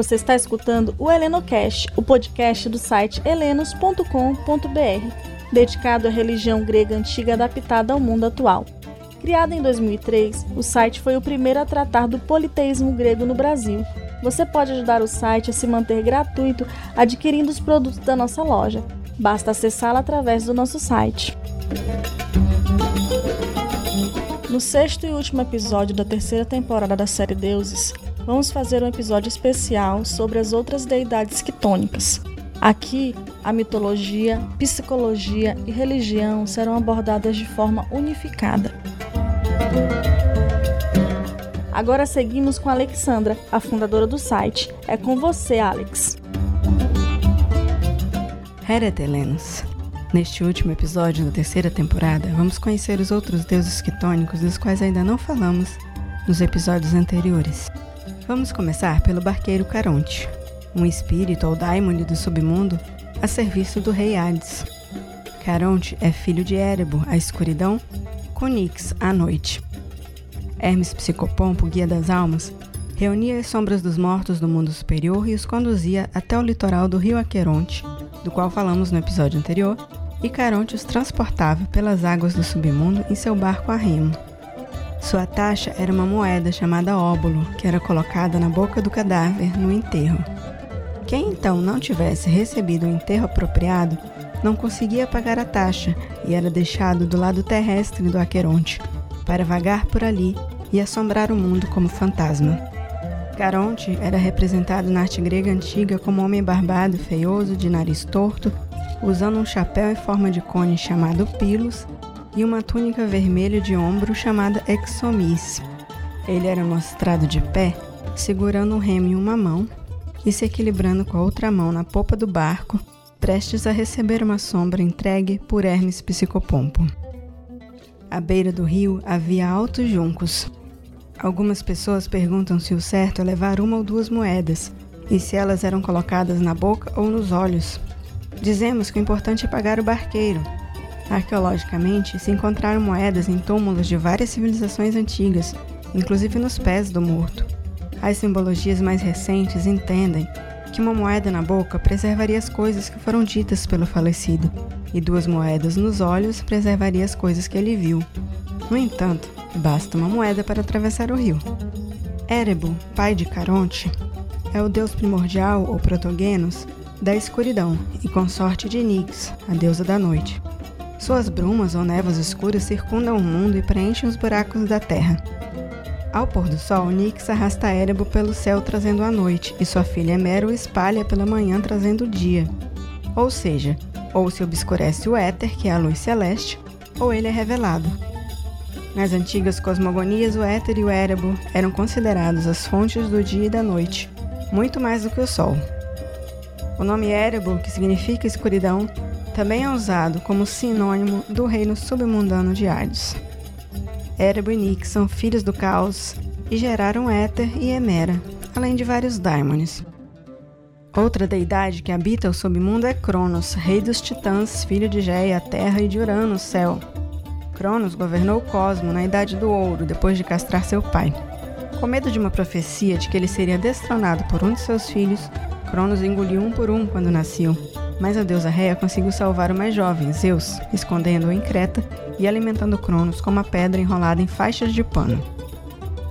Você está escutando o HelenoCast, o podcast do site helenos.com.br, dedicado à religião grega antiga adaptada ao mundo atual. Criado em 2003, o site foi o primeiro a tratar do politeísmo grego no Brasil. Você pode ajudar o site a se manter gratuito adquirindo os produtos da nossa loja. Basta acessá-la através do nosso site. No sexto e último episódio da terceira temporada da série Deuses, vamos fazer um episódio especial sobre as outras deidades quitônicas. Aqui, a mitologia, psicologia e religião serão abordadas de forma unificada. Agora seguimos com a Alexandra, a fundadora do site. É com você, Alex. Heretelenos. Neste último episódio da terceira temporada, vamos conhecer os outros deuses quitônicos dos quais ainda não falamos nos episódios anteriores. Vamos começar pelo barqueiro Caronte, um espírito ou daimon do submundo a serviço do rei Hades. Caronte é filho de Érebo, a escuridão, com Nix, a noite. Hermes Psicopompo, guia das almas, reunia as sombras dos mortos do mundo superior e os conduzia até o litoral do rio Aqueronte, do qual falamos no episódio anterior, e Caronte os transportava pelas águas do submundo em seu barco a remo. Sua taxa era uma moeda chamada óbolo, que era colocada na boca do cadáver no enterro. Quem então não tivesse recebido o enterro apropriado não conseguia pagar a taxa e era deixado do lado terrestre do Aqueronte para vagar por ali e assombrar o mundo como fantasma. Caronte era representado na arte grega antiga como homem barbado, feioso, de nariz torto, usando um chapéu em forma de cone chamado pilos e uma túnica vermelha de ombro chamada exomis. Ele era mostrado de pé, segurando um remo em uma mão e se equilibrando com a outra mão na popa do barco, prestes a receber uma sombra entregue por Hermes Psicopompo. À beira do rio havia altos juncos. Algumas pessoas perguntam se o certo é levar uma ou duas moedas e se elas eram colocadas na boca ou nos olhos. Dizemos que o importante é pagar o barqueiro, Arqueologicamente, se encontraram moedas em túmulos de várias civilizações antigas, inclusive nos pés do morto. As simbologias mais recentes entendem que uma moeda na boca preservaria as coisas que foram ditas pelo falecido, e duas moedas nos olhos preservaria as coisas que ele viu. No entanto, basta uma moeda para atravessar o rio. Érebo, pai de Caronte, é o deus primordial ou protogenos da escuridão e consorte de Nix, a deusa da noite. Suas brumas ou névoas escuras circundam o mundo e preenchem os buracos da terra. Ao pôr do sol, Nix arrasta Érebo pelo céu trazendo a noite, e sua filha Mera o espalha pela manhã trazendo o dia. Ou seja, ou se obscurece o éter, que é a luz celeste, ou ele é revelado. Nas antigas cosmogonias, o éter e o Érebo eram considerados as fontes do dia e da noite, muito mais do que o sol. O nome Érebo, que significa escuridão, também é usado como sinônimo do reino submundano de Hades. Erebo e Nix são filhos do caos e geraram Éter e Emera, além de vários daimones. Outra deidade que habita o submundo é Cronos, rei dos titãs, filho de Geia, a terra, e de Urano, o céu. Cronos governou o cosmo na Idade do Ouro, depois de castrar seu pai. Com medo de uma profecia de que ele seria destronado por um de seus filhos, Cronos engoliu um por um quando nasceu, mas a deusa Réia conseguiu salvar o mais jovem, Zeus, escondendo-o em Creta e alimentando Cronos com uma pedra enrolada em faixas de pano.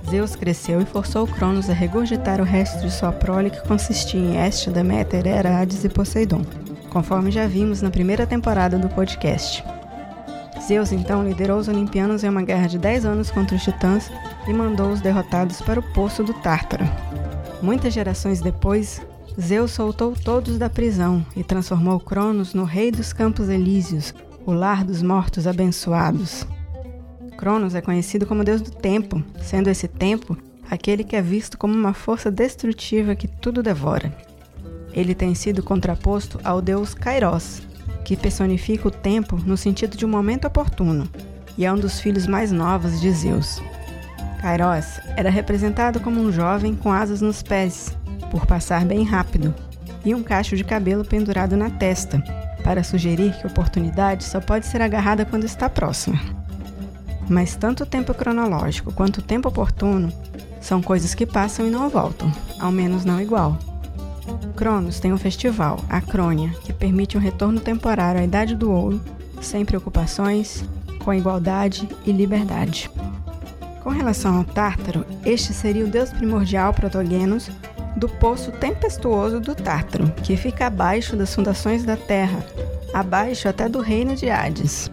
Zeus cresceu e forçou Cronos a regurgitar o resto de sua prole que consistia em Este, Deméter, Hera, Hades e Poseidon, conforme já vimos na primeira temporada do podcast. Zeus então liderou os Olimpianos em uma guerra de 10 anos contra os Titãs e mandou os derrotados para o Poço do Tártaro. Muitas gerações depois, Zeus soltou todos da prisão e transformou Cronos no rei dos Campos Elíseos, o lar dos mortos abençoados. Cronos é conhecido como deus do tempo, sendo esse tempo aquele que é visto como uma força destrutiva que tudo devora. Ele tem sido contraposto ao deus Kairos, que personifica o tempo no sentido de um momento oportuno, e é um dos filhos mais novos de Zeus. Kairos era representado como um jovem com asas nos pés, por passar bem rápido, e um cacho de cabelo pendurado na testa, para sugerir que oportunidade só pode ser agarrada quando está próxima. Mas tanto o tempo cronológico quanto o tempo oportuno são coisas que passam e não voltam, ao menos não igual. Cronos tem um festival, a Crônia, que permite um retorno temporário à Idade do Ouro, sem preocupações, com igualdade e liberdade. Com relação ao Tártaro, este seria o deus primordial protogenos do poço tempestuoso do Tártaro, que fica abaixo das fundações da Terra, abaixo até do reino de Hades.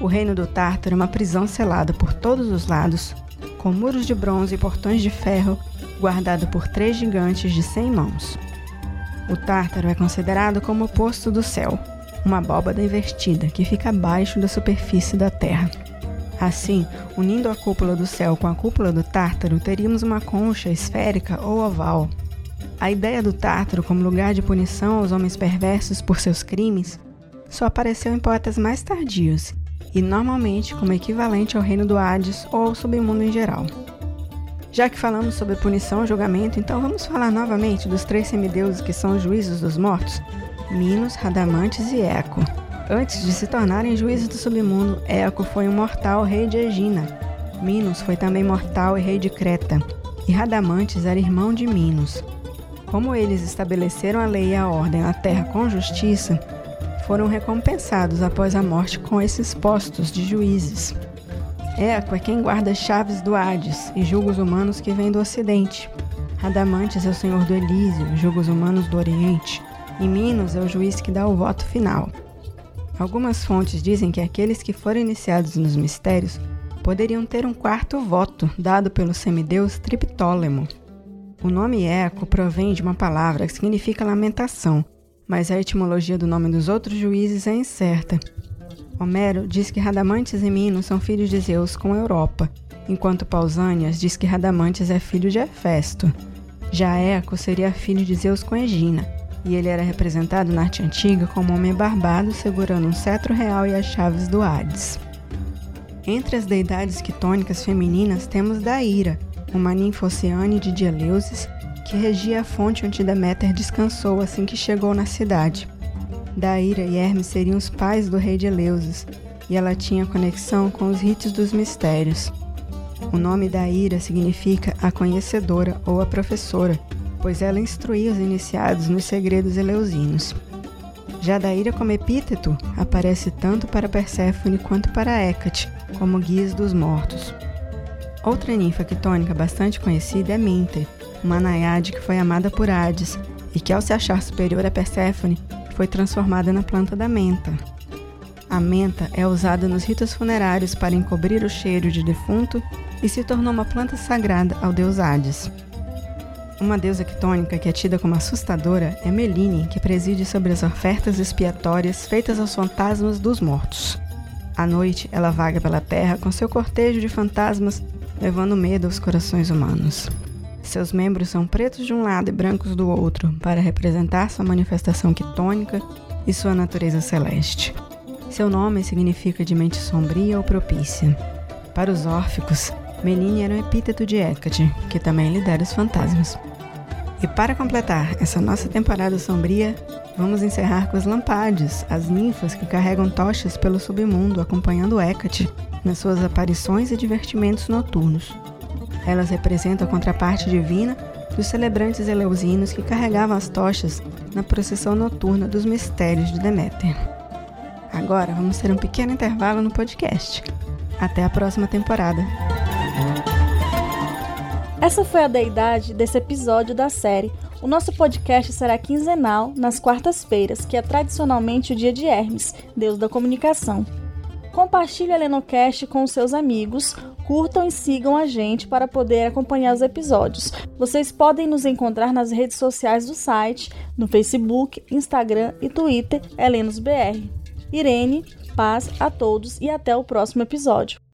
O reino do Tártaro é uma prisão selada por todos os lados, com muros de bronze e portões de ferro, guardado por três gigantes de cem mãos. O Tártaro é considerado como o posto do céu, uma abóbada invertida que fica abaixo da superfície da Terra. Assim, unindo a cúpula do céu com a cúpula do Tártaro, teríamos uma concha esférica ou oval. A ideia do Tártaro como lugar de punição aos homens perversos por seus crimes só apareceu em poetas mais tardios e normalmente como equivalente ao reino do Hades ou ao submundo em geral. Já que falamos sobre punição e julgamento, então vamos falar novamente dos três semideuses que são os juízos dos mortos: Minos, Radamantes e Eco. Antes de se tornarem juízes do submundo, Eco foi um mortal rei de Egina. Minos foi também mortal e rei de Creta. E Radamantes era irmão de Minos. Como eles estabeleceram a lei e a ordem na terra com justiça, foram recompensados após a morte com esses postos de juízes. Eco é quem guarda as chaves do Hades e julga os humanos que vêm do Ocidente. Radamantes é o senhor do Elísio, julga os humanos do Oriente. E Minos é o juiz que dá o voto final. Algumas fontes dizem que aqueles que foram iniciados nos mistérios poderiam ter um quarto voto dado pelo semideus Triptólemo. O nome Eco provém de uma palavra que significa lamentação, mas a etimologia do nome dos outros juízes é incerta Homero diz que Radamantes e Minos são filhos de Zeus com Europa, enquanto Pausanias diz que Radamantes é filho de Hefesto. Já Eco seria filho de Zeus com Egina, e ele era representado na arte antiga como um homem barbado segurando um cetro real e as chaves do Hades. Entre as deidades quitônicas femininas temos Daíra, uma ninfa oceane de Eleusis, que regia a fonte onde Deméter descansou assim que chegou na cidade. Daíra e Hermes seriam os pais do rei de Eleusis, e ela tinha conexão com os ritos dos mistérios. O nome Daíra significa a conhecedora ou a professora, pois ela instruía os iniciados nos segredos eleusinos. Já Daíra como epíteto aparece tanto para Perséfone quanto para Hécate, como guias dos mortos. Outra ninfa quitônica bastante conhecida é Minter, uma naiade que foi amada por Hades e que, ao se achar superior a Perséfone, foi transformada na planta da menta. A menta é usada nos ritos funerários para encobrir o cheiro de defunto e se tornou uma planta sagrada ao deus Hades. Uma deusa quitônica que é tida como assustadora é Meline, que preside sobre as ofertas expiatórias feitas aos fantasmas dos mortos. À noite, ela vaga pela terra com seu cortejo de fantasmas, levando medo aos corações humanos. Seus membros são pretos de um lado e brancos do outro, para representar sua manifestação quitônica e sua natureza celeste. Seu nome significa de mente sombria ou propícia. Para os órficos, Meline era um epíteto de Hecate, que também lidera os fantasmas. E para completar essa nossa temporada sombria, vamos encerrar com os Lampades, as ninfas que carregam tochas pelo submundo acompanhando Hecate nas suas aparições e divertimentos noturnos. Elas representam a contraparte divina dos celebrantes eleusinos que carregavam as tochas na procissão noturna dos mistérios de Deméter. Agora vamos ter um pequeno intervalo no podcast. Até a próxima temporada. Essa foi a deidade desse episódio da série. O nosso podcast será quinzenal nas quartas-feiras, que é tradicionalmente o dia de Hermes, deus da comunicação. Compartilhe a Lenocast com seus amigos, curtam e sigam a gente para poder acompanhar os episódios. Vocês podem nos encontrar nas redes sociais do site, no Facebook, Instagram e Twitter, HelenosBR. Irene, paz a todos e até o próximo episódio.